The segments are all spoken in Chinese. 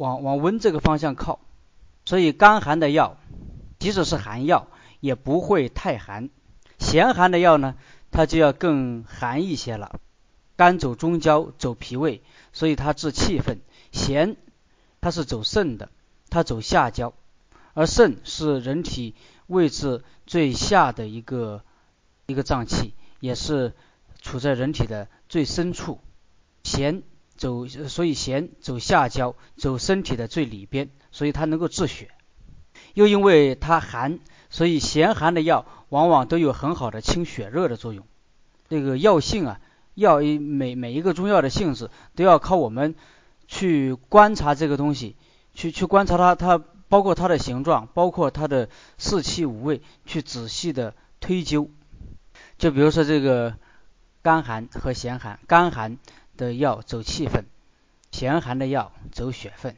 往往温这个方向靠，所以干寒的药，即使是寒药，也不会太寒。咸寒的药呢，它就要更寒一些了。肝走中焦，走脾胃，所以它治气愤；咸，它是走肾的，它走下焦，而肾是人体位置最下的一个一个脏器，也是处在人体的最深处。咸走，所以咸走下焦，走身体的最里边，所以它能够治血。又因为它寒，所以咸寒的药往往都有很好的清血热的作用。这个药性啊，药一每每一个中药的性质都要靠我们去观察这个东西，去去观察它，它包括它的形状，包括它的四气五味，去仔细的推究。就比如说这个干寒和咸寒，干寒的药走气分，咸寒的药走血分。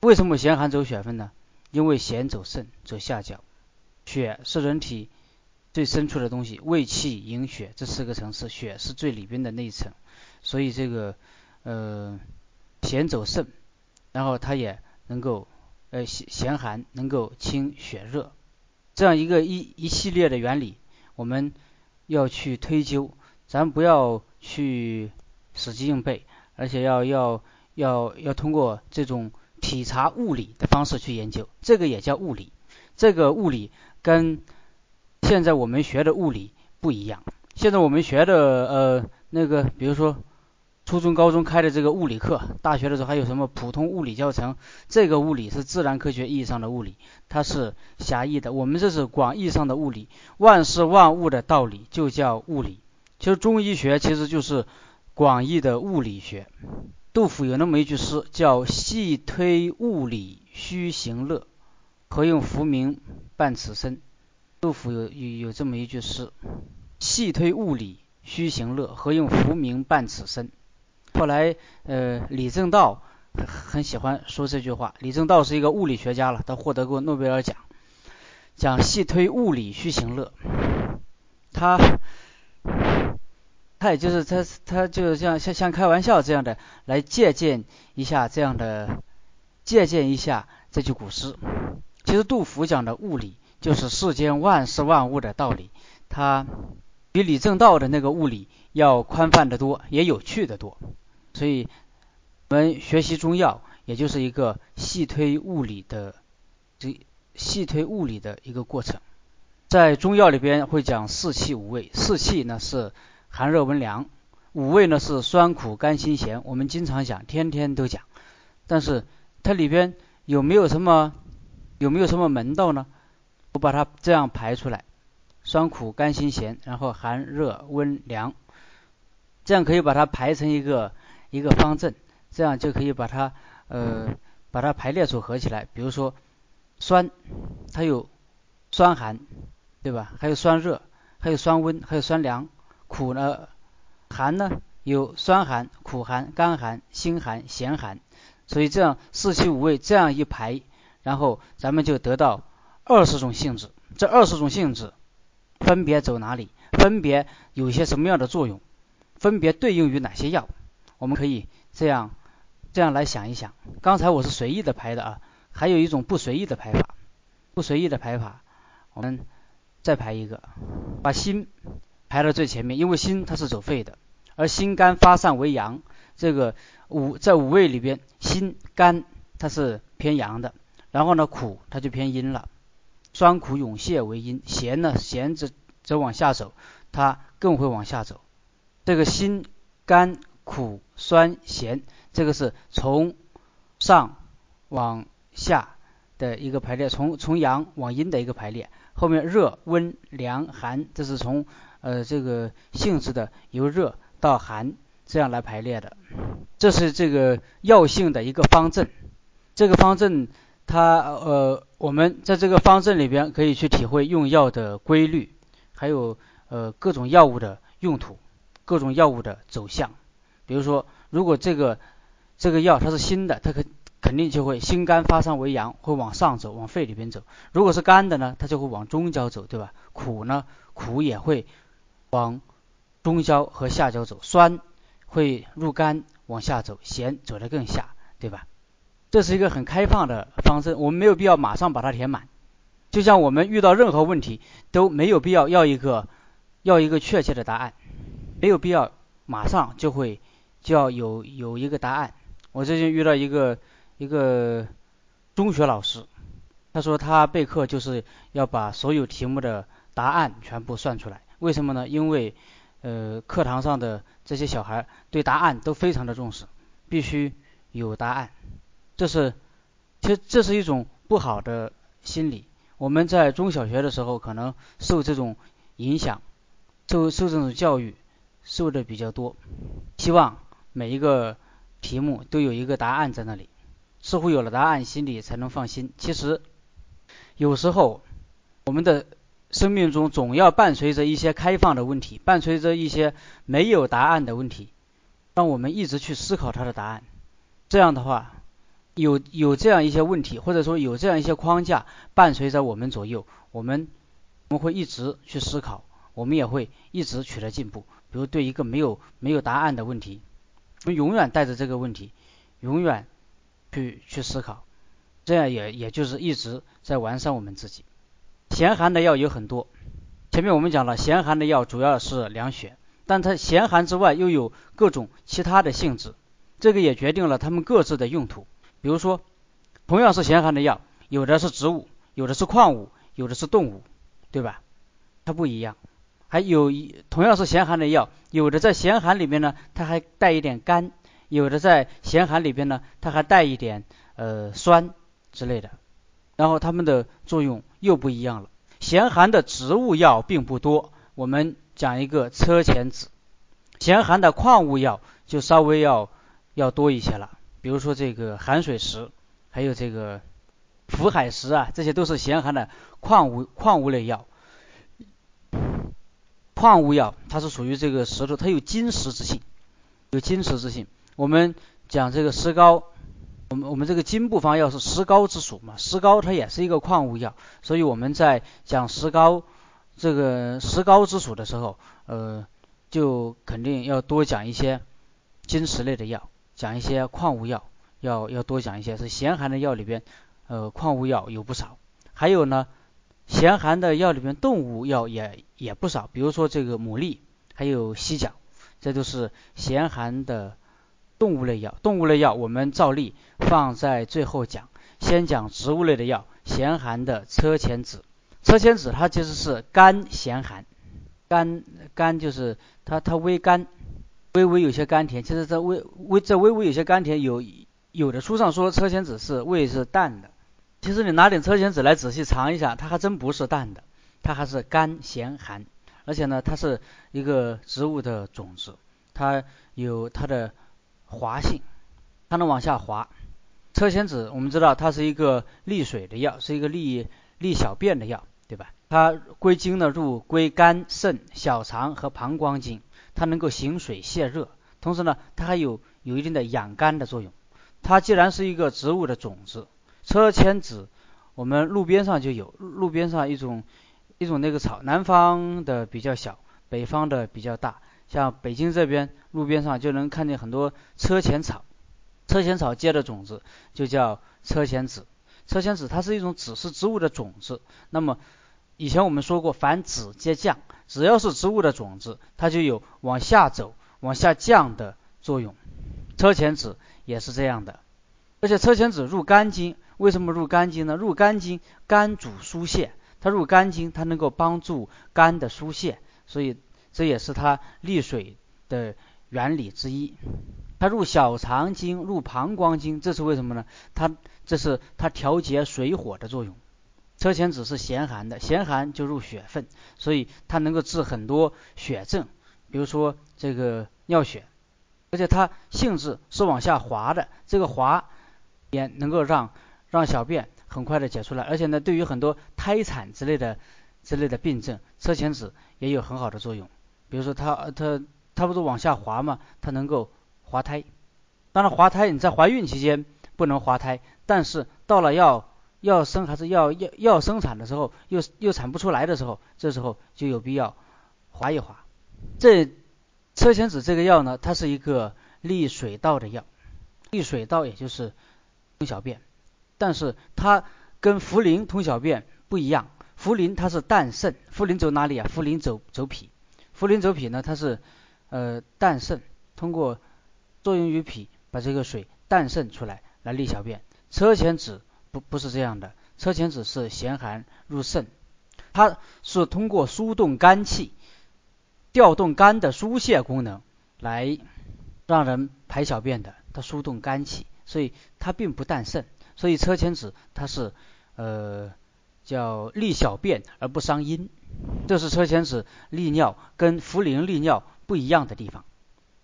为什么咸寒走血分呢？因为咸走肾，走下焦，血是人体最深处的东西，胃气营血这四个层次，血是最里边的那一层，所以这个呃咸走肾，然后它也能够呃咸咸寒能够清血热，这样一个一一系列的原理，我们要去推究，咱不要去死记硬背，而且要要要要通过这种。体察物理的方式去研究，这个也叫物理。这个物理跟现在我们学的物理不一样。现在我们学的呃那个，比如说初中、高中开的这个物理课，大学的时候还有什么普通物理教程，这个物理是自然科学意义上的物理，它是狭义的。我们这是广义上的物理，万事万物的道理就叫物理。其实中医学其实就是广义的物理学。杜甫有那么一句诗，叫“细推物理须行乐，何用浮名伴此身”。杜甫有有有这么一句诗，“细推物理须行乐，何用浮名伴此身”。后来，呃，李政道很喜欢说这句话。李政道是一个物理学家了，他获得过诺贝尔奖，讲“细推物理须行乐”。他。他也就是他，他就像像像开玩笑这样的来借鉴一下这样的借鉴一下这句古诗。其实杜甫讲的物理就是世间万事万物的道理，他比李政道的那个物理要宽泛的多，也有趣的多。所以我们学习中药，也就是一个细推物理的这细推物理的一个过程。在中药里边会讲四气五味，四气呢是。寒热温凉，五味呢是酸苦甘辛咸，我们经常讲，天天都讲。但是它里边有没有什么有没有什么门道呢？我把它这样排出来：酸苦甘辛咸，然后寒热温凉，这样可以把它排成一个一个方阵，这样就可以把它呃把它排列组合起来。比如说酸，它有酸寒，对吧？还有酸热，还有酸温，还有酸凉。苦呢，寒呢有酸寒、苦寒、甘寒、辛寒、咸寒，所以这样四气五味这样一排，然后咱们就得到二十种性质。这二十种性质分别走哪里？分别有些什么样的作用？分别对应于哪些药？我们可以这样这样来想一想。刚才我是随意的排的啊，还有一种不随意的排法。不随意的排法，我们再排一个，把心。排到最前面，因为心它是走肺的，而心肝发散为阳。这个五在五味里边，心肝它是偏阳的，然后呢苦它就偏阴了。酸苦涌泄为阴，咸呢咸则则往下走，它更会往下走。这个心肝苦酸咸，这个是从上往下的一个排列，从从阳往阴的一个排列。后面热温凉寒，这是从呃，这个性质的由热到寒这样来排列的，这是这个药性的一个方阵。这个方阵，它呃，我们在这个方阵里边可以去体会用药的规律，还有呃各种药物的用途，各种药物的走向。比如说，如果这个这个药它是辛的，它肯肯定就会心肝发散为阳，会往上走，往肺里边走。如果是肝的呢，它就会往中焦走，对吧？苦呢，苦也会。往中焦和下焦走，酸会入肝往下走，咸走得更下，对吧？这是一个很开放的方式，我们没有必要马上把它填满。就像我们遇到任何问题都没有必要要一个要一个确切的答案，没有必要马上就会就要有有一个答案。我最近遇到一个一个中学老师，他说他备课就是要把所有题目的答案全部算出来。为什么呢？因为呃课堂上的这些小孩对答案都非常的重视，必须有答案。这是其实这是一种不好的心理。我们在中小学的时候可能受这种影响，受受这种教育受的比较多。希望每一个题目都有一个答案在那里，似乎有了答案，心里才能放心。其实有时候我们的生命中总要伴随着一些开放的问题，伴随着一些没有答案的问题，让我们一直去思考它的答案。这样的话。有有这样一些问题，或者说有这样一些框架伴随着我们左右，我们我们会一直去思考，我们也会一直取得进步。比如对一个没有没有答案的问题，我们永远带着这个问题，永远去去思考，这样也也就是一直在完善我们自己。咸寒的药有很多，前面我们讲了，咸寒的药主要是凉血，但它咸寒之外又有各种其他的性质，这个也决定了它们各自的用途。比如说，同样是咸寒的药，有的是植物，有的是矿物，有的是动物，对吧？它不一样。还有一同样是咸寒的药，有的在咸寒里面呢，它还带一点甘；有的在咸寒里边呢，它还带一点呃酸之类的。然后它们的作用又不一样了。咸寒的植物药并不多，我们讲一个车前子。咸寒的矿物药就稍微要要多一些了。比如说这个寒水石，还有这个浮海石啊，这些都是咸寒的矿物矿物类药。矿物药它是属于这个石头，它有金石之性，有金石之性。我们讲这个石膏，我们我们这个金部方药是石膏之属嘛，石膏它也是一个矿物药，所以我们在讲石膏这个石膏之属的时候，呃，就肯定要多讲一些金石类的药。讲一些矿物药，要要多讲一些。是咸寒的药里边，呃，矿物药有不少。还有呢，咸寒的药里边，动物药也也不少。比如说这个牡蛎，还有犀角，这都是咸寒的动物类药。动物类药我们照例放在最后讲，先讲植物类的药。咸寒的车前子，车前子它其实是甘咸寒，甘甘就是它它微甘。微微有些甘甜，其实这微微这微微有些甘甜，有有的书上说车前子是味是淡的，其实你拿点车前子来仔细尝一下，它还真不是淡的，它还是甘咸寒，而且呢，它是一个植物的种子，它有它的滑性，它能往下滑。车前子我们知道它是一个利水的药，是一个利利小便的药，对吧？它归经呢入归肝肾小肠和膀胱经。它能够行水泄热，同时呢，它还有有一定的养肝的作用。它既然是一个植物的种子，车前子，我们路边上就有，路边上一种一种那个草，南方的比较小，北方的比较大。像北京这边路边上就能看见很多车前草，车前草结的种子就叫车前子。车前子它是一种子，是植物的种子。那么以前我们说过，凡子皆降，只要是植物的种子，它就有往下走、往下降的作用。车前子也是这样的，而且车前子入肝经，为什么入肝经呢？入肝经，肝主疏泄，它入肝经，它能够帮助肝的疏泄，所以这也是它利水的原理之一。它入小肠经、入膀胱经，这是为什么呢？它这是它调节水火的作用。车前子是咸寒的，咸寒就入血分，所以它能够治很多血症，比如说这个尿血，而且它性质是往下滑的，这个滑也能够让让小便很快的解出来，而且呢，对于很多胎产之类的之类的病症，车前子也有很好的作用。比如说它它它不是往下滑嘛，它能够滑胎。当然滑胎你在怀孕期间不能滑胎，但是到了要要生还是要要要生产的时候，又又产不出来的时候，这时候就有必要滑一滑。这车前子这个药呢，它是一个利水道的药，利水道也就是通小便，但是它跟茯苓通小便不一样。茯苓它是淡渗，茯苓走哪里啊？茯苓走走脾，茯苓走脾呢，它是呃淡渗，通过作用于脾，把这个水淡渗出来来利小便。车前子不不是这样的，车前子是咸寒入肾，它是通过疏动肝气，调动肝的疏泄功能来让人排小便的，它疏动肝气，所以它并不淡渗。所以车前子它是呃。叫利小便而不伤阴，这是车前子利尿跟茯苓利尿不一样的地方，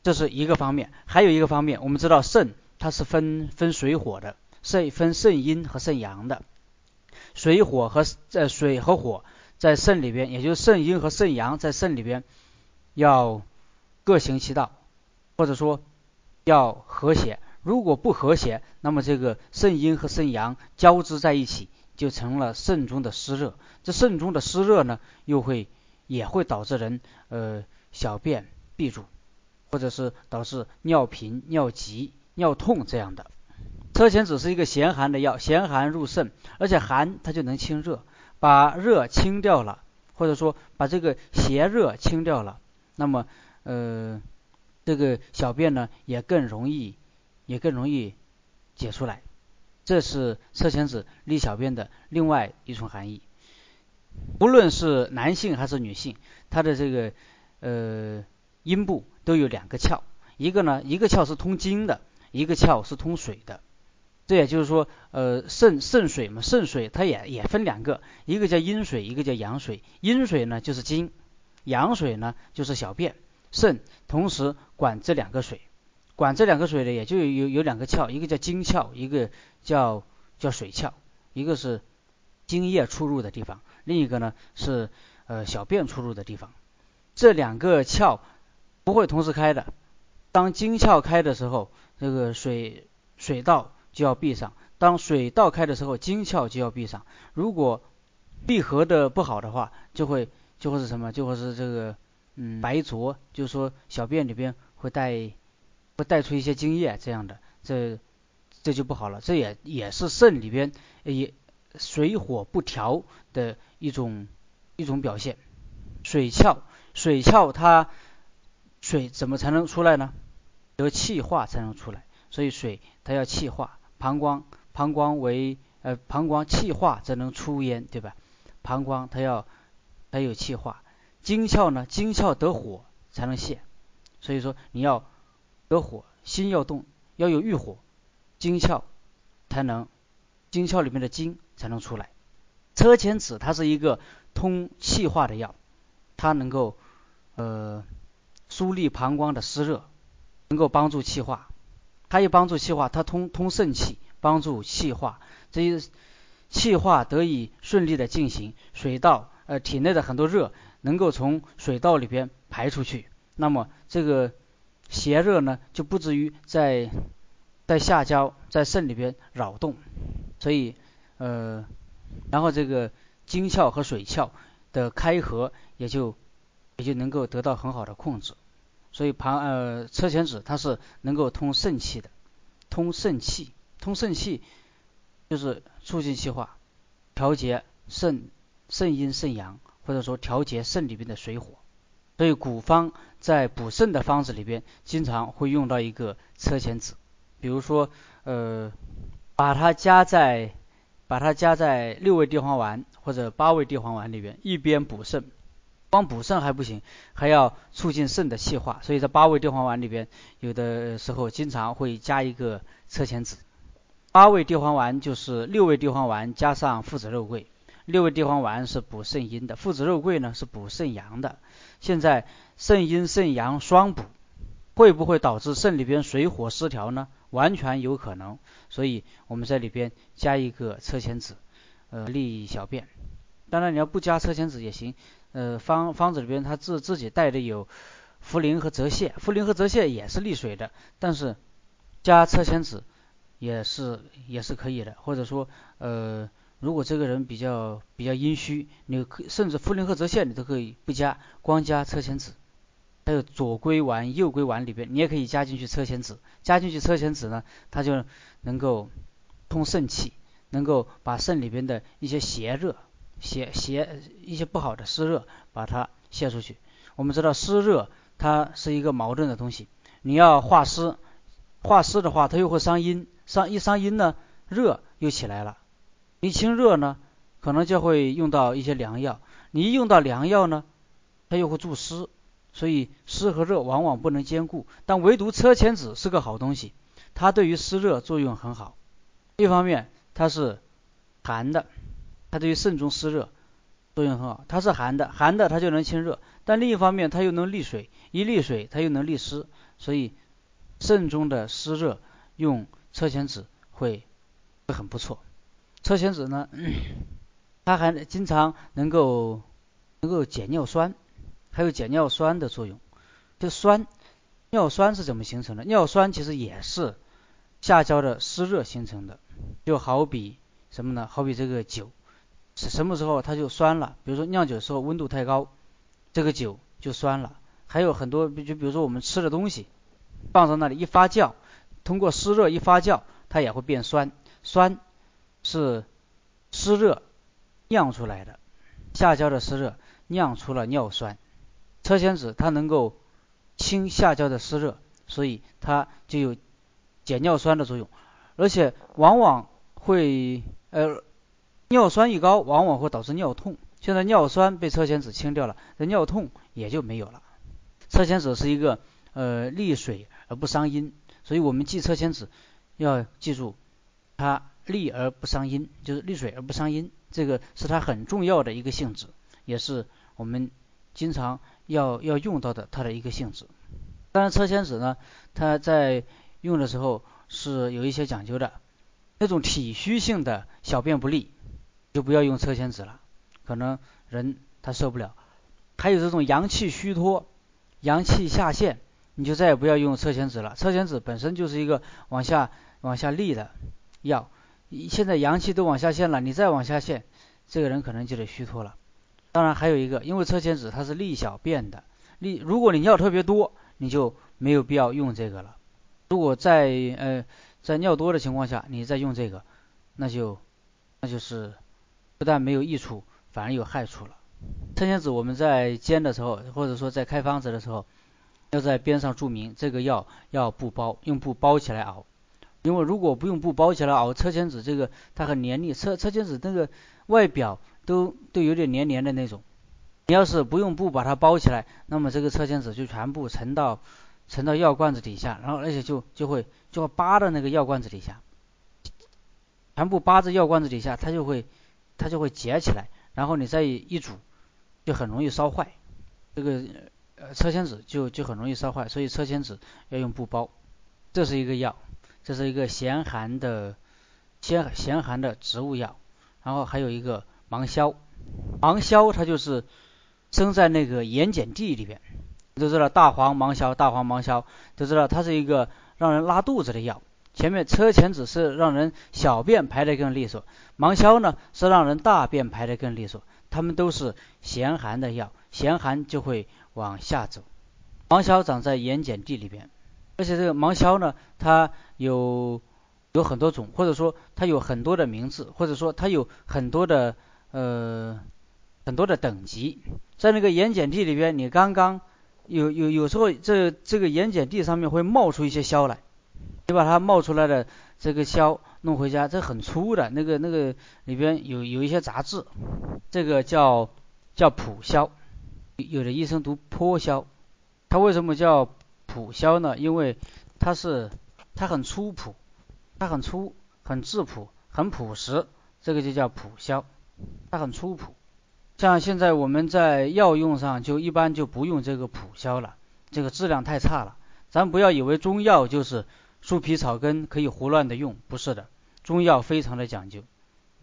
这是一个方面。还有一个方面，我们知道肾它是分分水火的，肾分肾阴和肾阳的，水火和在水和火在肾里边，也就是肾阴和肾阳在肾里边要各行其道，或者说要和谐。如果不和谐，那么这个肾阴和肾阳交织在一起。就成了肾中的湿热，这肾中的湿热呢，又会也会导致人呃小便闭阻，或者是导致尿频、尿急、尿痛这样的。车前子是一个咸寒的药，咸寒入肾，而且寒它就能清热，把热清掉了，或者说把这个邪热清掉了，那么呃这个小便呢也更容易也更容易解出来。这是车前子利小便的另外一种含义。无论是男性还是女性，他的这个呃阴部都有两个窍，一个呢一个窍是通经的，一个窍是通水的。这也就是说，呃肾肾水嘛，肾水它也也分两个，一个叫阴水，一个叫阳水。阴水呢就是经，阳水呢就是小便。肾同时管这两个水。管这两个水的，也就有有两个窍，一个叫经窍，一个叫叫水窍，一个是精液出入的地方，另一个呢是呃小便出入的地方。这两个窍不会同时开的。当经窍开的时候，这个水水道就要闭上；当水道开的时候，经窍就要闭上。如果闭合的不好的话，就会就会是什么？就会是这个嗯白浊，就是说小便里边会带。会带出一些精液，这样的，这这就不好了。这也也是肾里边也水火不调的一种一种表现。水窍，水窍它水怎么才能出来呢？得气化才能出来。所以水它要气化，膀胱膀胱为呃膀胱气化则能出焉，对吧？膀胱它要它有气化。精窍呢，精窍得火才能泄。所以说你要。得火，心要动，要有欲火，精窍才能，精窍里面的精才能出来。车前子它是一个通气化的药，它能够呃疏利膀胱的湿热，能够帮助气化。它也帮助气化，它通通肾气，帮助气化，这些气化得以顺利的进行，水道呃体内的很多热能够从水道里边排出去，那么这个。邪热呢就不至于在在下焦在肾里边扰动，所以呃，然后这个精窍和水窍的开合也就也就能够得到很好的控制，所以旁呃车前子它是能够通肾气的，通肾气，通肾气就是促进气化，调节肾肾阴肾阳，或者说调节肾里边的水火。所以古方在补肾的方子里边，经常会用到一个车前子，比如说，呃，把它加在，把它加在六味地黄丸或者八味地黄丸里边，一边补肾，光补肾还不行，还要促进肾的气化。所以在八味地黄丸里边，有的时候经常会加一个车前子。八味地黄丸就是六味地黄丸加上附子肉桂。六味地黄丸是补肾阴的，附子肉桂呢是补肾阳的。现在肾阴肾阳双补，会不会导致肾里边水火失调呢？完全有可能。所以我们在里边加一个车前子，呃，利小便。当然你要不加车前子也行，呃，方方子里边它自自己带的有茯苓和泽泻，茯苓和泽泻也是利水的，但是加车前子也是也是可以的，或者说呃。如果这个人比较比较阴虚，你可甚至茯苓和泽泻你都可以不加，光加车前子。还有左归丸、右归丸里边，你也可以加进去车前子。加进去车前子呢，它就能够通肾气，能够把肾里边的一些邪热、邪邪一些不好的湿热把它泄出去。我们知道湿热它是一个矛盾的东西，你要化湿，化湿的话它又会伤阴，伤一伤阴呢，热又起来了。你清热呢，可能就会用到一些凉药，你一用到凉药呢，它又会助湿，所以湿和热往往不能兼顾。但唯独车前子是个好东西，它对于湿热作用很好。一方面它是寒的，它对于肾中湿热作用很好，它是寒的，寒的它就能清热。但另一方面，它又能利水，一利水，它又能利湿，所以肾中的湿热用车前子会会很不错。车前子呢，它还经常能够能够解尿酸，还有解尿酸的作用。这酸，尿酸是怎么形成的？尿酸其实也是下焦的湿热形成的，就好比什么呢？好比这个酒，是什么时候它就酸了？比如说酿酒时候温度太高。这个酒就酸了，还有很多，就比如说我们吃的东西，放在那里一发酵，通过湿热一发酵，它也会变酸。酸是湿热酿出来的，下焦的湿热酿出了尿酸。车前子它能够清下焦的湿热，所以它就有解尿酸的作用，而且往往会呃尿酸一高，往往会导致尿痛。现在尿酸被车前子清掉了，那尿痛也就没有了。车前子是一个呃利水而不伤阴，所以我们记车前子要记住它利而不伤阴，就是利水而不伤阴，这个是它很重要的一个性质，也是我们经常要要用到的它的一个性质。当然车前子呢，它在用的时候是有一些讲究的，那种体虚性的小便不利就不要用车前子了。可能人他受不了，还有这种阳气虚脱、阳气下陷，你就再也不要用车前子了。车前子本身就是一个往下往下利的药，现在阳气都往下陷了，你再往下陷，这个人可能就得虚脱了。当然还有一个，因为车前子它是利小便的，利如果你尿特别多，你就没有必要用这个了。如果在呃在尿多的情况下，你再用这个，那就那就是不但没有益处。反而有害处了。车前子我们在煎的时候，或者说在开方子的时候，要在边上注明这个药要布包，用布包起来熬。因为如果不用布包起来熬，车前子这个它很黏腻，车车前子那个外表都都有点黏黏的那种。你要是不用布把它包起来，那么这个车前子就全部沉到沉到药罐子底下，然后而且就就会就会扒到那个药罐子底下，全部扒在药罐子底下，它就会它就会结起来。然后你再一煮，就很容易烧坏，这个呃车前子就就很容易烧坏，所以车前子要用布包。这是一个药，这是一个咸寒的咸咸寒的植物药。然后还有一个芒硝，芒硝它就是生在那个盐碱地里边，都知道大黄芒硝，大黄芒硝都知道它是一个让人拉肚子的药。前面车前子是让人小便排得更利索，芒硝呢是让人大便排得更利索。它们都是咸寒的药，咸寒就会往下走。芒硝长在盐碱地里边，而且这个芒硝呢，它有有很多种，或者说它有很多的名字，或者说它有很多的呃很多的等级。在那个盐碱地里边，你刚刚有有有时候这这个盐碱地上面会冒出一些硝来。你把它冒出来的这个硝弄回家，这很粗的，那个那个里边有有一些杂质，这个叫叫蒲硝，有的医生读坡硝，它为什么叫蒲硝呢？因为它是它很粗朴，它很粗很质朴很朴实，这个就叫蒲硝，它很粗朴。像现在我们在药用上就一般就不用这个蒲硝了，这个质量太差了。咱不要以为中药就是。树皮草根可以胡乱的用，不是的，中药非常的讲究。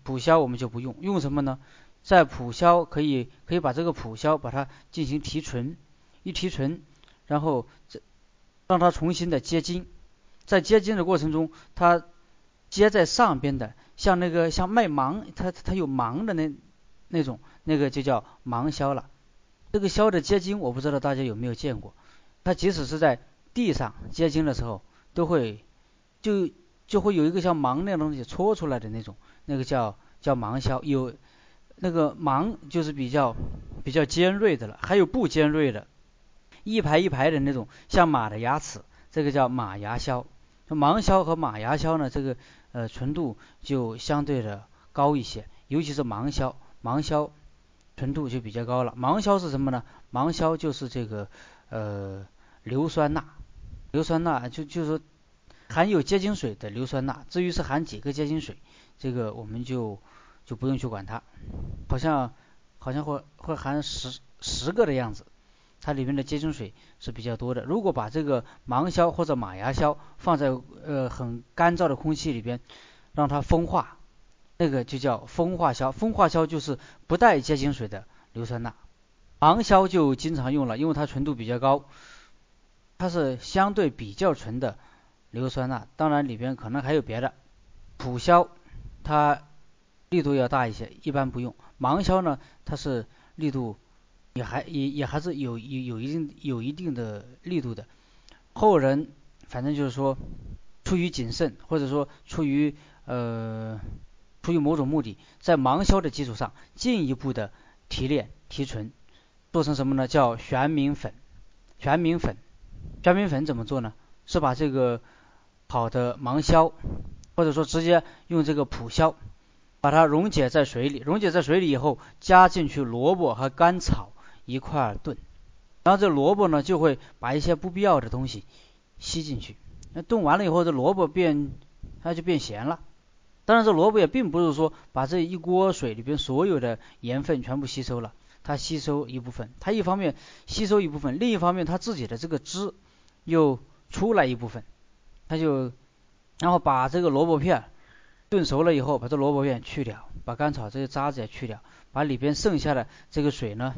蒲硝我们就不用，用什么呢？在蒲硝可以可以把这个蒲硝把它进行提纯，一提纯，然后这让它重新的结晶，在结晶的过程中，它结在上边的，像那个像麦芒，它它有芒的那那种，那个就叫芒硝了。这个硝的结晶，我不知道大家有没有见过，它即使是在地上结晶的时候。都会就就会有一个像芒那样东西搓出来的那种，那个叫叫芒硝。有那个芒就是比较比较尖锐的了，还有不尖锐的，一排一排的那种像马的牙齿，这个叫马牙硝。芒硝和马牙硝呢，这个呃纯度就相对的高一些，尤其是芒硝，芒硝纯度就比较高了。芒硝是什么呢？芒硝就是这个呃硫酸钠，硫酸钠就就是含有结晶水的硫酸钠。至于是含几个结晶水，这个我们就就不用去管它，好像好像会会含十十个的样子。它里面的结晶水是比较多的。如果把这个芒硝或者马牙硝放在呃很干燥的空气里边，让它风化，那个就叫风化硝。风化硝就是不带结晶水的硫酸钠。芒硝就经常用了，因为它纯度比较高，它是相对比较纯的硫酸钠。当然里边可能还有别的。普硝它力度要大一些，一般不用。芒硝呢，它是力度。也还也也还是有有有一定有一定的力度的，后人反正就是说出于谨慎或者说出于呃出于某种目的，在芒硝的基础上进一步的提炼提纯，做成什么呢？叫玄明粉。玄明粉，玄明粉怎么做呢？是把这个好的芒硝，或者说直接用这个普硝，把它溶解在水里，溶解在水里以后，加进去萝卜和甘草。一块炖，然后这萝卜呢就会把一些不必要的东西吸进去。那炖完了以后，这萝卜变它就变咸了。当然，这萝卜也并不是说把这一锅水里边所有的盐分全部吸收了，它吸收一部分。它一方面吸收一部分，另一方面它自己的这个汁又出来一部分。它就然后把这个萝卜片炖熟了以后，把这萝卜片去掉，把甘草这些渣子也去掉，把里边剩下的这个水呢。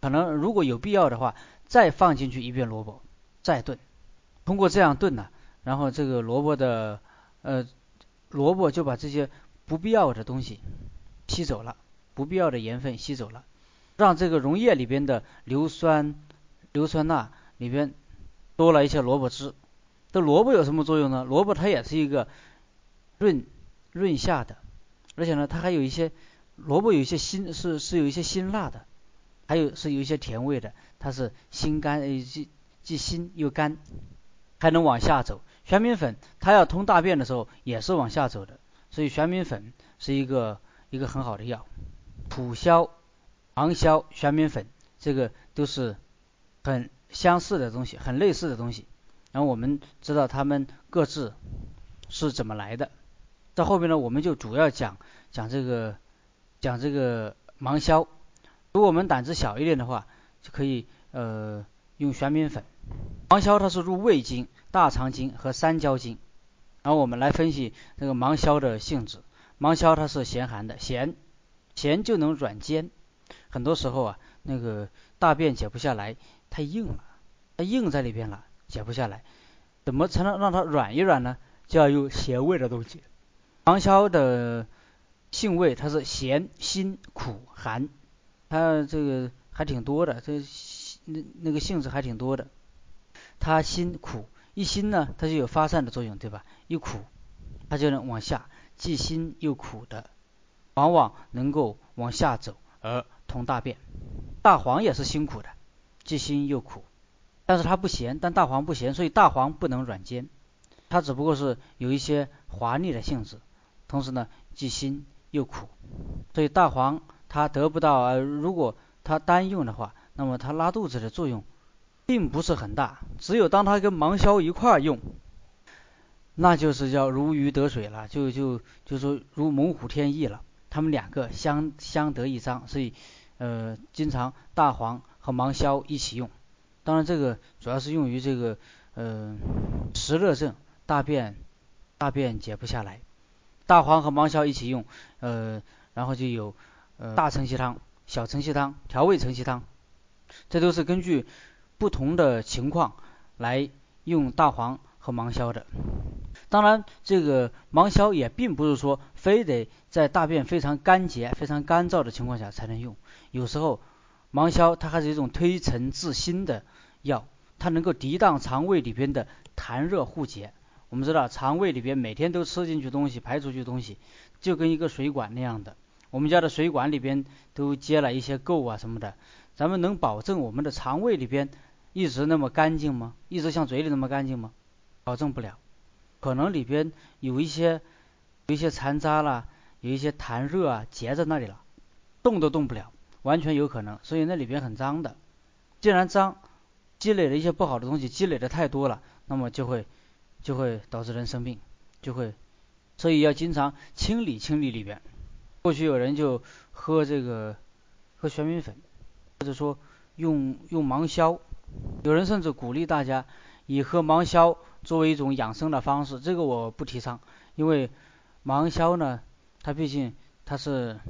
可能如果有必要的话，再放进去一遍萝卜，再炖。通过这样炖呢，然后这个萝卜的呃萝卜就把这些不必要的东西吸走了，不必要的盐分吸走了，让这个溶液里边的硫酸硫酸钠里边多了一些萝卜汁。这萝卜有什么作用呢？萝卜它也是一个润润下的，而且呢，它还有一些萝卜有一些辛是是有一些辛辣的。还有是有一些甜味的，它是辛甘，既既辛又甘，还能往下走。玄明粉它要通大便的时候也是往下走的，所以玄明粉是一个一个很好的药。普消、芒硝、玄明粉这个都是很相似的东西，很类似的东西。然后我们知道它们各自是怎么来的。到后面呢，我们就主要讲讲这个讲这个芒硝。如果我们胆子小一点的话，就可以呃用玄明粉。芒硝它是入胃经、大肠经和三焦经。然后我们来分析这个芒硝的性质。芒硝它是咸寒的，咸咸就能软坚。很多时候啊，那个大便解不下来，太硬了，它硬在里边了，解不下来。怎么才能让它软一软呢？就要用咸味的东西。芒硝的性味它是咸、辛、苦、寒。它这个还挺多的，这那那个性质还挺多的。它辛苦，一辛呢，它就有发散的作用，对吧？一苦，它就能往下，既辛又苦的，往往能够往下走而通大便。大黄也是辛苦的，既辛又苦，但是它不咸，但大黄不咸，所以大黄不能软坚，它只不过是有一些滑腻的性质，同时呢，既辛又苦，所以大黄。它得不到，呃，如果它单用的话，那么它拉肚子的作用并不是很大。只有当它跟芒硝一块用，那就是叫如鱼得水了，就就就说如猛虎添翼了。他们两个相相得益彰，所以呃，经常大黄和芒硝一起用。当然，这个主要是用于这个呃湿热症，大便大便解不下来，大黄和芒硝一起用，呃，然后就有。大承气汤、小承气汤、调味承气汤，这都是根据不同的情况来用大黄和芒硝的。当然，这个芒硝也并不是说非得在大便非常干结、非常干燥的情况下才能用。有时候，芒硝它还是一种推陈治新的药，它能够涤荡肠胃里边的痰热互结，我们知道肠胃里边每天都吃进去东西，排出去东西，就跟一个水管那样的。我们家的水管里边都接了一些垢啊什么的，咱们能保证我们的肠胃里边一直那么干净吗？一直像嘴里那么干净吗？保证不了，可能里边有一些有一些残渣啦，有一些痰热啊结在那里了，动都动不了，完全有可能。所以那里边很脏的，既然脏，积累了一些不好的东西，积累的太多了，那么就会就会导致人生病，就会，所以要经常清理清理里边。过去有人就喝这个喝玄米粉，或者说用用芒硝，有人甚至鼓励大家以喝芒硝作为一种养生的方式，这个我不提倡，因为芒硝呢，它毕竟它是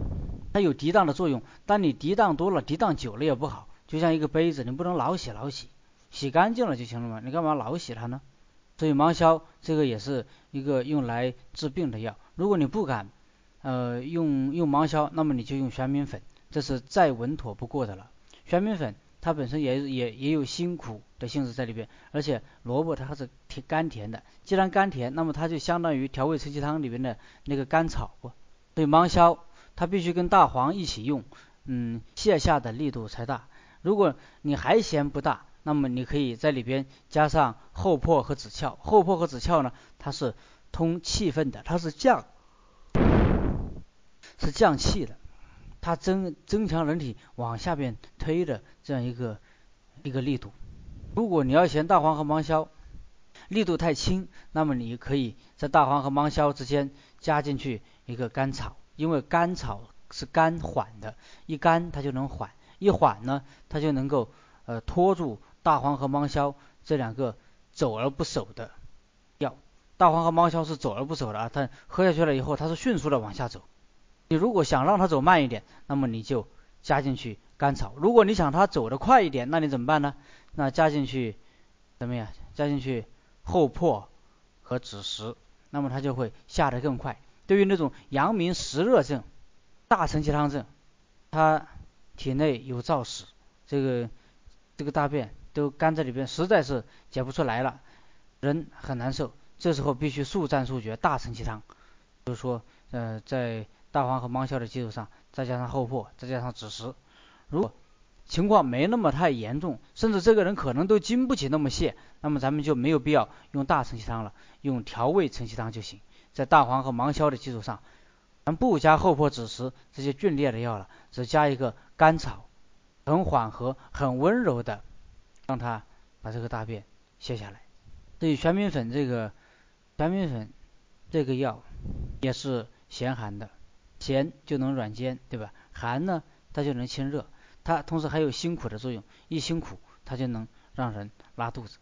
它有涤荡的作用，但你涤荡多了、涤荡久了也不好，就像一个杯子，你不能老洗老洗，洗干净了就行了嘛，你干嘛老洗它呢？所以芒硝这个也是一个用来治病的药，如果你不敢。呃，用用芒硝，那么你就用玄米粉，这是再稳妥不过的了。玄米粉它本身也也也有辛苦的性质在里边，而且萝卜它是甜甘甜的，既然甘甜，那么它就相当于调味陈气汤里边的那个甘草。所以芒硝它必须跟大黄一起用，嗯，泻下的力度才大。如果你还嫌不大，那么你可以在里边加上厚朴和枳壳。厚朴和枳壳呢，它是通气分的，它是降。是降气的，它增增强人体往下边推的这样一个一个力度。如果你要嫌大黄和芒硝力度太轻，那么你可以在大黄和芒硝之间加进去一个甘草，因为甘草是甘缓的，一甘它就能缓，一缓呢它就能够呃拖住大黄和芒硝这两个走而不守的药。大黄和芒硝是走而不守的啊，它喝下去了以后，它是迅速的往下走。你如果想让它走慢一点，那么你就加进去甘草；如果你想它走得快一点，那你怎么办呢？那加进去怎么样？加进去厚朴和枳实，那么它就会下得更快。对于那种阳明实热症、大承气汤症，他体内有燥屎，这个这个大便都干在里边，实在是解不出来了，人很难受。这时候必须速战速决，大承气汤，就是说，呃，在大黄和芒硝的基础上，再加上厚朴，再加上枳实。如果情况没那么太严重，甚至这个人可能都经不起那么泻，那么咱们就没有必要用大承气汤了，用调味承气汤就行。在大黄和芒硝的基础上，咱不加厚朴、枳实这些峻烈的药了，只加一个甘草，很缓和、很温柔的，让他把这个大便泻下来。所以玄米粉这个玄米粉这个药也是咸寒的。咸就能软坚，对吧？寒呢，它就能清热，它同时还有辛苦的作用，一辛苦，它就能让人拉肚子。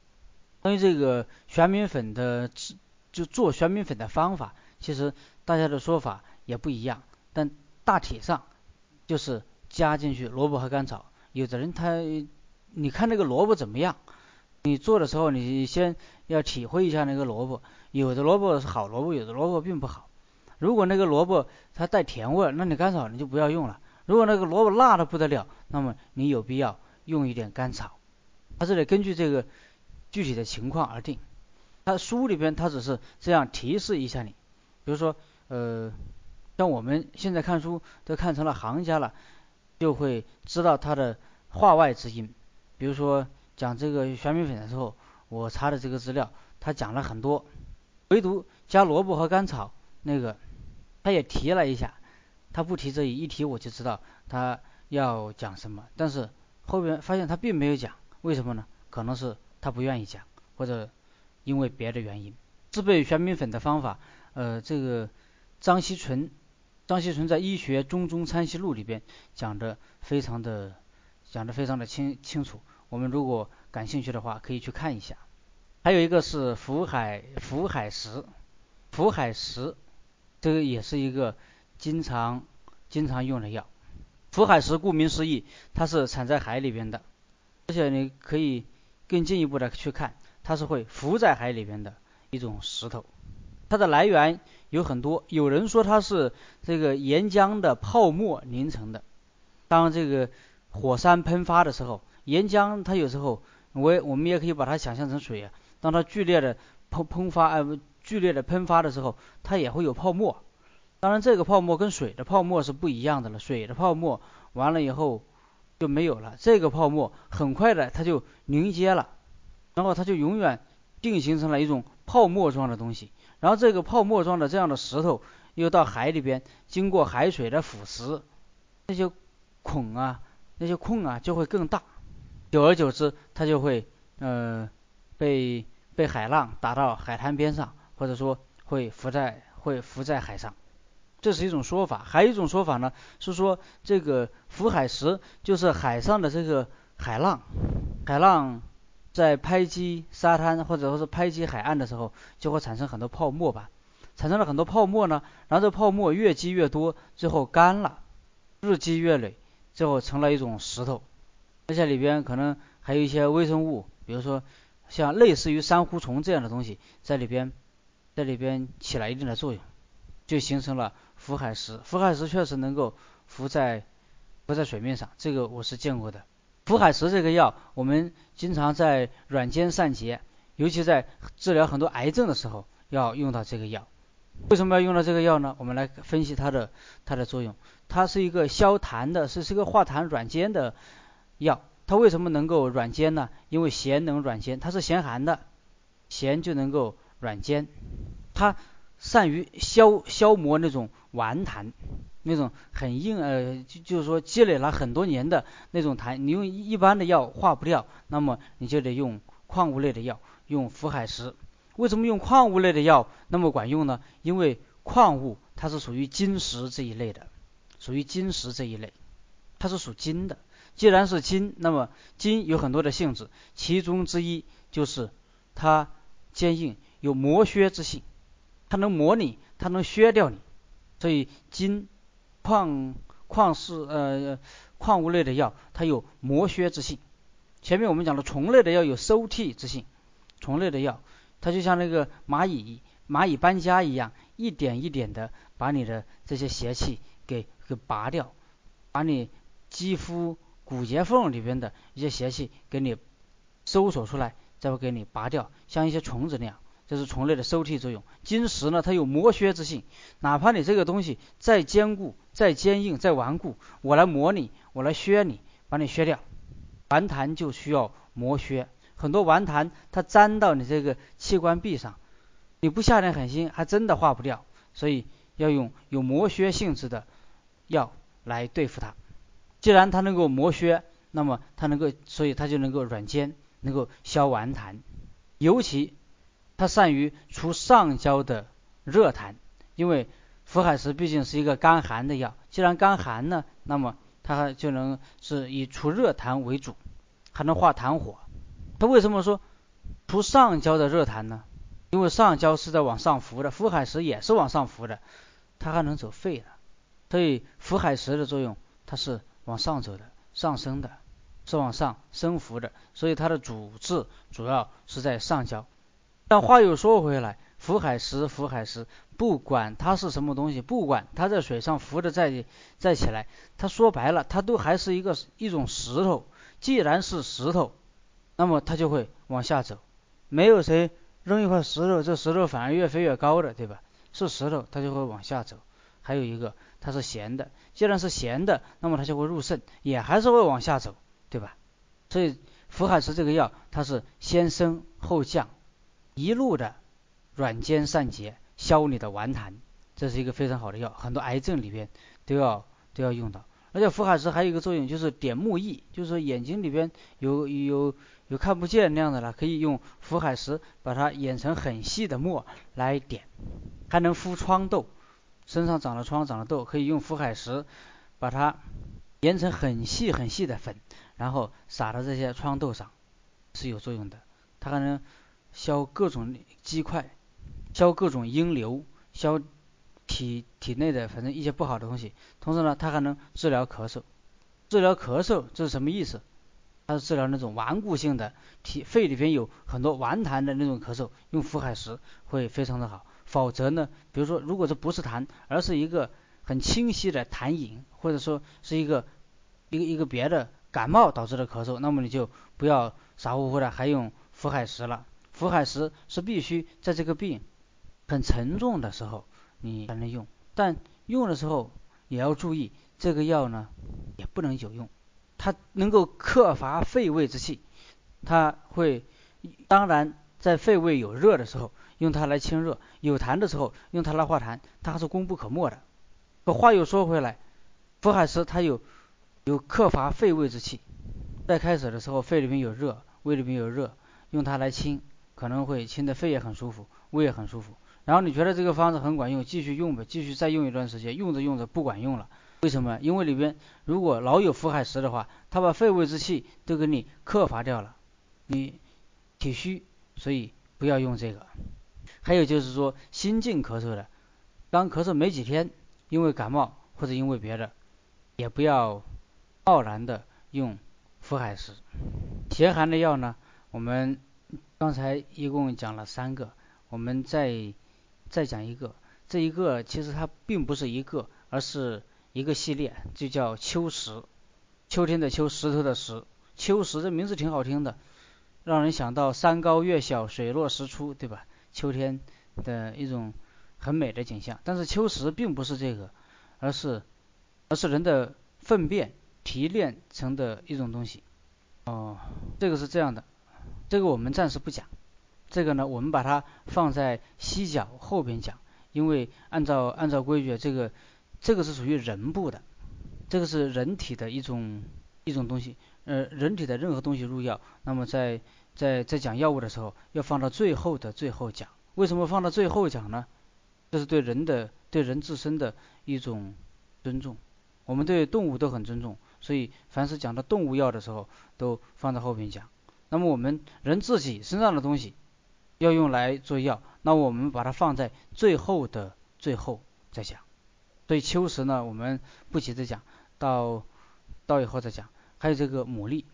关于这个玄米粉的制，就做玄米粉的方法，其实大家的说法也不一样，但大体上就是加进去萝卜和甘草。有的人他，你看那个萝卜怎么样？你做的时候，你先要体会一下那个萝卜，有的萝卜是好萝卜，有的萝卜并不好。如果那个萝卜它带甜味，那你甘草你就不要用了。如果那个萝卜辣的不得了，那么你有必要用一点甘草。它这里根据这个具体的情况而定。它书里边它只是这样提示一下你，比如说呃，像我们现在看书都看成了行家了，就会知道它的话外之音。比如说讲这个玄米粉的时候，我查的这个资料，他讲了很多，唯独加萝卜和甘草那个。他也提了一下，他不提这一，一提我就知道他要讲什么。但是后边发现他并没有讲，为什么呢？可能是他不愿意讲，或者因为别的原因。制备玄米粉的方法，呃，这个张锡纯，张锡纯在《医学中中参析录》里边讲的非常的，讲的非常的清清楚。我们如果感兴趣的话，可以去看一下。还有一个是福海福海石，福海石。这个也是一个经常经常用的药。浮海石顾名思义，它是产在海里边的，而且你可以更进一步的去看，它是会浮在海里边的一种石头。它的来源有很多，有人说它是这个岩浆的泡沫凝成的。当这个火山喷发的时候，岩浆它有时候我我们也可以把它想象成水啊。当它剧烈的喷喷发呃剧烈的喷发的时候，它也会有泡沫。当然，这个泡沫跟水的泡沫是不一样的了。水的泡沫完了以后就没有了，这个泡沫很快的它就凝结了，然后它就永远定形成了一种泡沫状的东西。然后这个泡沫状的这样的石头又到海里边，经过海水的腐蚀，那些孔啊、那些空啊就会更大。久而久之，它就会呃被被海浪打到海滩边上，或者说会浮在会浮在海上。这是一种说法，还有一种说法呢，是说这个浮海石就是海上的这个海浪，海浪在拍击沙滩或者说是拍击海岸的时候，就会产生很多泡沫吧，产生了很多泡沫呢，然后这泡沫越积越多，最后干了，日积月累，最后成了一种石头，而且里边可能还有一些微生物，比如说像类似于珊瑚虫这样的东西在里边，在里边起了一定的作用，就形成了。浮海石，浮海石确实能够浮在浮在水面上，这个我是见过的。浮海石这个药，我们经常在软坚散结，尤其在治疗很多癌症的时候要用到这个药。为什么要用到这个药呢？我们来分析它的它的作用。它是一个消痰的，是是个化痰软坚的药。它为什么能够软坚呢？因为咸能软坚，它是咸寒的，咸就能够软坚。它善于消消磨那种顽痰，那种很硬呃，就就是说积累了很多年的那种痰，你用一般的药化不掉，那么你就得用矿物类的药，用福海石。为什么用矿物类的药那么管用呢？因为矿物它是属于金石这一类的，属于金石这一类，它是属金的。既然是金，那么金有很多的性质，其中之一就是它坚硬，有磨削之性。它能磨你，它能削掉你，所以金矿矿石呃矿物类的药，它有磨削之性。前面我们讲的虫类的药有收替之性，虫类的药它就像那个蚂蚁蚂蚁搬家一样，一点一点的把你的这些邪气给给拔掉，把你肌肤骨节缝里边的一些邪气给你搜索出来，再会给你拔掉，像一些虫子那样。这是虫类的收替作用。金石呢，它有磨削之性，哪怕你这个东西再坚固、再坚硬、再顽固，我来磨你，我来削你，把你削掉。顽痰就需要磨削，很多顽痰它粘到你这个器官壁上，你不下点狠心，还真的化不掉。所以要用有磨削性质的药来对付它。既然它能够磨削，那么它能够，所以它就能够软坚，能够消顽痰，尤其。它善于除上焦的热痰，因为浮海石毕竟是一个干寒的药，既然干寒呢，那么它就能是以除热痰为主，还能化痰火。它为什么说除上焦的热痰呢？因为上焦是在往上浮的，浮海石也是往上浮的，它还能走肺的，所以浮海石的作用它是往上走的，上升的，是往上升浮的，所以它的主治主要是在上焦。但话又说回来，浮海石，浮海石，不管它是什么东西，不管它在水上浮的再再起来，它说白了，它都还是一个一种石头。既然是石头，那么它就会往下走。没有谁扔一块石头，这石头反而越飞越高的，对吧？是石头，它就会往下走。还有一个，它是咸的，既然是咸的，那么它就会入肾，也还是会往下走，对吧？所以浮海石这个药，它是先升后降。一路的软坚散结，消你的顽痰，这是一个非常好的药，很多癌症里边都要都要用到。而且浮海石还有一个作用，就是点目翳，就是眼睛里边有有有看不见那样的了，可以用浮海石把它研成很细的墨来点，还能敷疮痘，身上长了疮长了痘，可以用浮海石把它研成很细很细的粉，然后撒到这些疮痘上，是有作用的。它还能。消各种积块，消各种阴流，消体体内的反正一些不好的东西。同时呢，它还能治疗咳嗽。治疗咳嗽这是什么意思？它是治疗那种顽固性的体肺里边有很多顽痰的那种咳嗽，用浮海石会非常的好。否则呢，比如说如果这不是痰，而是一个很清晰的痰饮，或者说是一个一个一个别的感冒导致的咳嗽，那么你就不要傻乎乎的还用浮海石了。福海石是必须在这个病很沉重的时候你才能用，但用的时候也要注意，这个药呢也不能久用，它能够克伐肺胃之气，它会，当然在肺胃有热的时候用它来清热，有痰的时候用它来化痰，它是功不可没的。可话又说回来，福海石它有有克伐肺胃之气，在开始的时候肺里面有热，胃里面有热，用它来清，可能会清的肺也很舒服，胃也很舒服。然后你觉得这个方子很管用，继续用呗，继续再用一段时间，用着用着不管用了，为什么？因为里边如果老有福海石的话，它把肺胃之气都给你克伐掉了，你体虚，所以不要用这个。还有就是说心静咳嗽的，刚咳嗽没几天。因为感冒或者因为别的，也不要贸然的用福海石。邪寒的药呢，我们刚才一共讲了三个，我们再再讲一个。这一个其实它并不是一个，而是一个系列，就叫秋石。秋天的秋，石头的石，秋石这名字挺好听的，让人想到山高月小，水落石出，对吧？秋天的一种。很美的景象，但是秋实并不是这个，而是而是人的粪便提炼成的一种东西。哦，这个是这样的，这个我们暂时不讲。这个呢，我们把它放在犀角后边讲，因为按照按照规矩，这个这个是属于人部的，这个是人体的一种一种东西。呃，人体的任何东西入药，那么在在在讲药物的时候，要放到最后的最后讲。为什么放到最后讲呢？这是对人的、对人自身的一种尊重。我们对动物都很尊重，所以凡是讲到动物药的时候，都放在后边讲。那么我们人自己身上的东西要用来做药，那我们把它放在最后的最后再讲。所以秋实呢，我们不急着讲，到到以后再讲。还有这个牡蛎，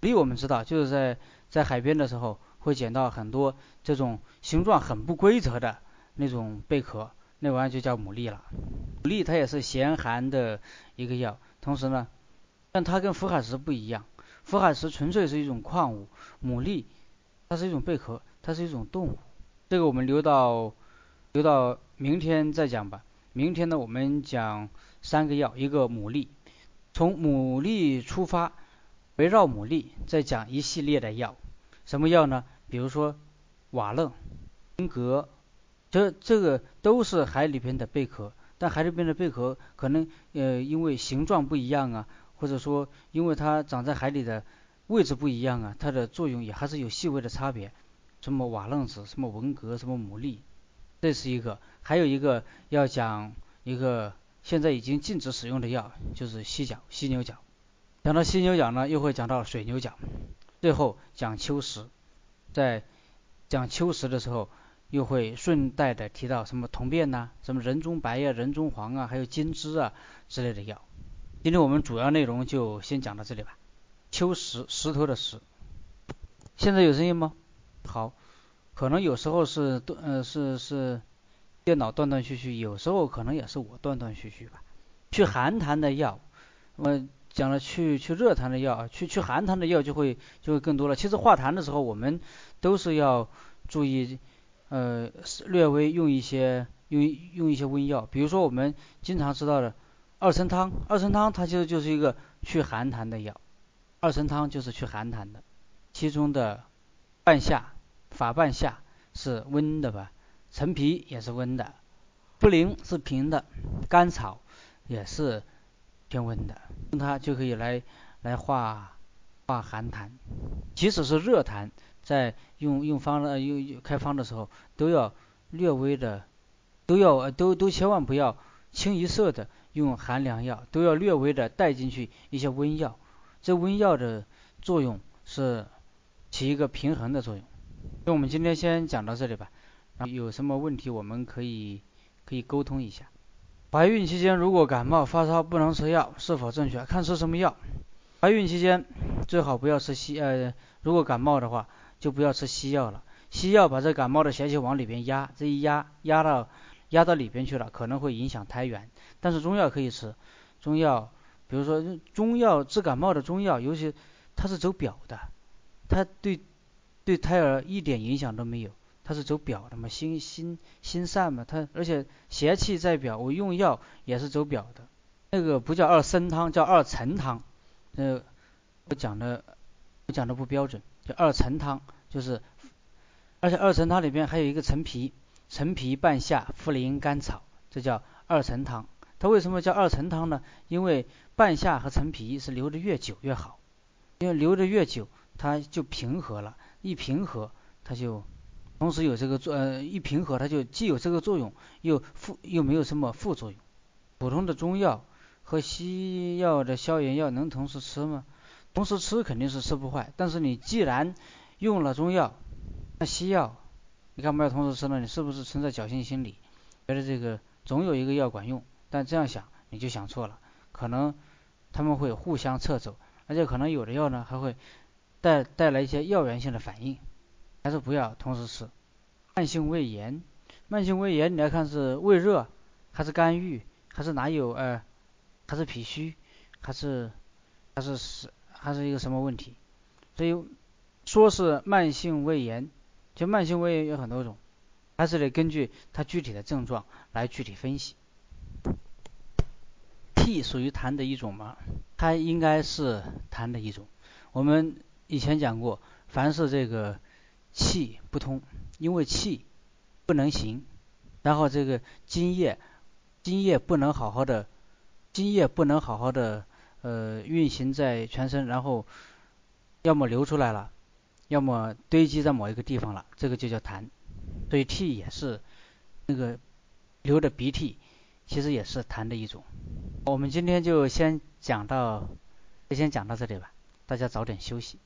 牡蛎我们知道，就是在在海边的时候会捡到很多这种形状很不规则的。那种贝壳，那玩意就叫牡蛎了。牡蛎它也是咸寒的一个药，同时呢，但它跟福海石不一样。福海石纯粹是一种矿物，牡蛎它是一种贝壳，它是一种动物。这个我们留到留到明天再讲吧。明天呢，我们讲三个药，一个牡蛎，从牡蛎出发，围绕牡蛎再讲一系列的药。什么药呢？比如说瓦楞、文格。这这个都是海里边的贝壳，但海里边的贝壳可能呃因为形状不一样啊，或者说因为它长在海里的位置不一样啊，它的作用也还是有细微的差别。什么瓦楞子，什么文革，什么牡蛎，这是一个。还有一个要讲一个现在已经禁止使用的药，就是犀角、犀牛角。讲到犀牛角呢，又会讲到水牛角，最后讲秋实。在讲秋实的时候。又会顺带的提到什么铜变呐，什么人中白呀、人中黄啊，还有金枝啊之类的药。今天我们主要内容就先讲到这里吧。秋石，石头的石。现在有声音吗？好，可能有时候是断，呃，是是电脑断断续续，有时候可能也是我断断续续吧。去寒痰的药，我讲了去去热痰的药，去去寒痰的药就会就会更多了。其实化痰的时候，我们都是要注意。呃，略微用一些用用一些温药，比如说我们经常知道的二陈汤，二陈汤它其实就是一个去寒痰的药，二陈汤就是去寒痰的，其中的半夏、法半夏是温的吧，陈皮也是温的，茯苓是平的，甘草也是偏温的，用它就可以来来化化寒痰，即使是热痰。在用用方的用用开方的时候，都要略微的，都要都都千万不要清一色的用寒凉药，都要略微的带进去一些温药。这温药的作用是起一个平衡的作用。那我们今天先讲到这里吧。然后有什么问题我们可以可以沟通一下。怀孕期间如果感冒发烧不能吃药，是否正确？看吃什么药。怀孕期间最好不要吃西呃，如果感冒的话。就不要吃西药了，西药把这感冒的邪气往里边压，这一压压到压到里边去了，可能会影响胎源。但是中药可以吃，中药，比如说中药治感冒的中药，尤其它是走表的，它对对胎儿一点影响都没有。它是走表的嘛，心心心散嘛，它而且邪气在表，我用药也是走表的。那个不叫二参汤，叫二陈汤。呃，我讲的我讲的不标准，叫二陈汤，就是而且二陈汤里边还有一个陈皮，陈皮、半夏、茯苓、甘草，这叫二陈汤。它为什么叫二陈汤呢？因为半夏和陈皮是留的越久越好，因为留的越久，它就平和了，一平和它就。同时有这个作呃一平和，它就既有这个作用，又副又没有什么副作用。普通的中药和西药的消炎药能同时吃吗？同时吃肯定是吃不坏，但是你既然用了中药，那西药你干嘛要同时吃呢？你是不是存在侥幸心理，觉得这个总有一个药管用？但这样想你就想错了，可能他们会互相撤走，而且可能有的药呢还会带带来一些药源性的反应。还是不要同时吃。慢性胃炎，慢性胃炎你要看是胃热，还是肝郁，还是哪有呃，还是脾虚，还是还是是还是一个什么问题？所以说是慢性胃炎，就慢性胃炎有很多种，还是得根据它具体的症状来具体分析。涕属于痰的一种吗？它应该是痰的一种。我们以前讲过，凡是这个。气不通，因为气不能行，然后这个津液，津液不能好好的，津液不能好好的呃运行在全身，然后要么流出来了，要么堆积在某一个地方了，这个就叫痰。所以涕也是那个流的鼻涕，其实也是痰的一种。我们今天就先讲到，先讲到这里吧，大家早点休息。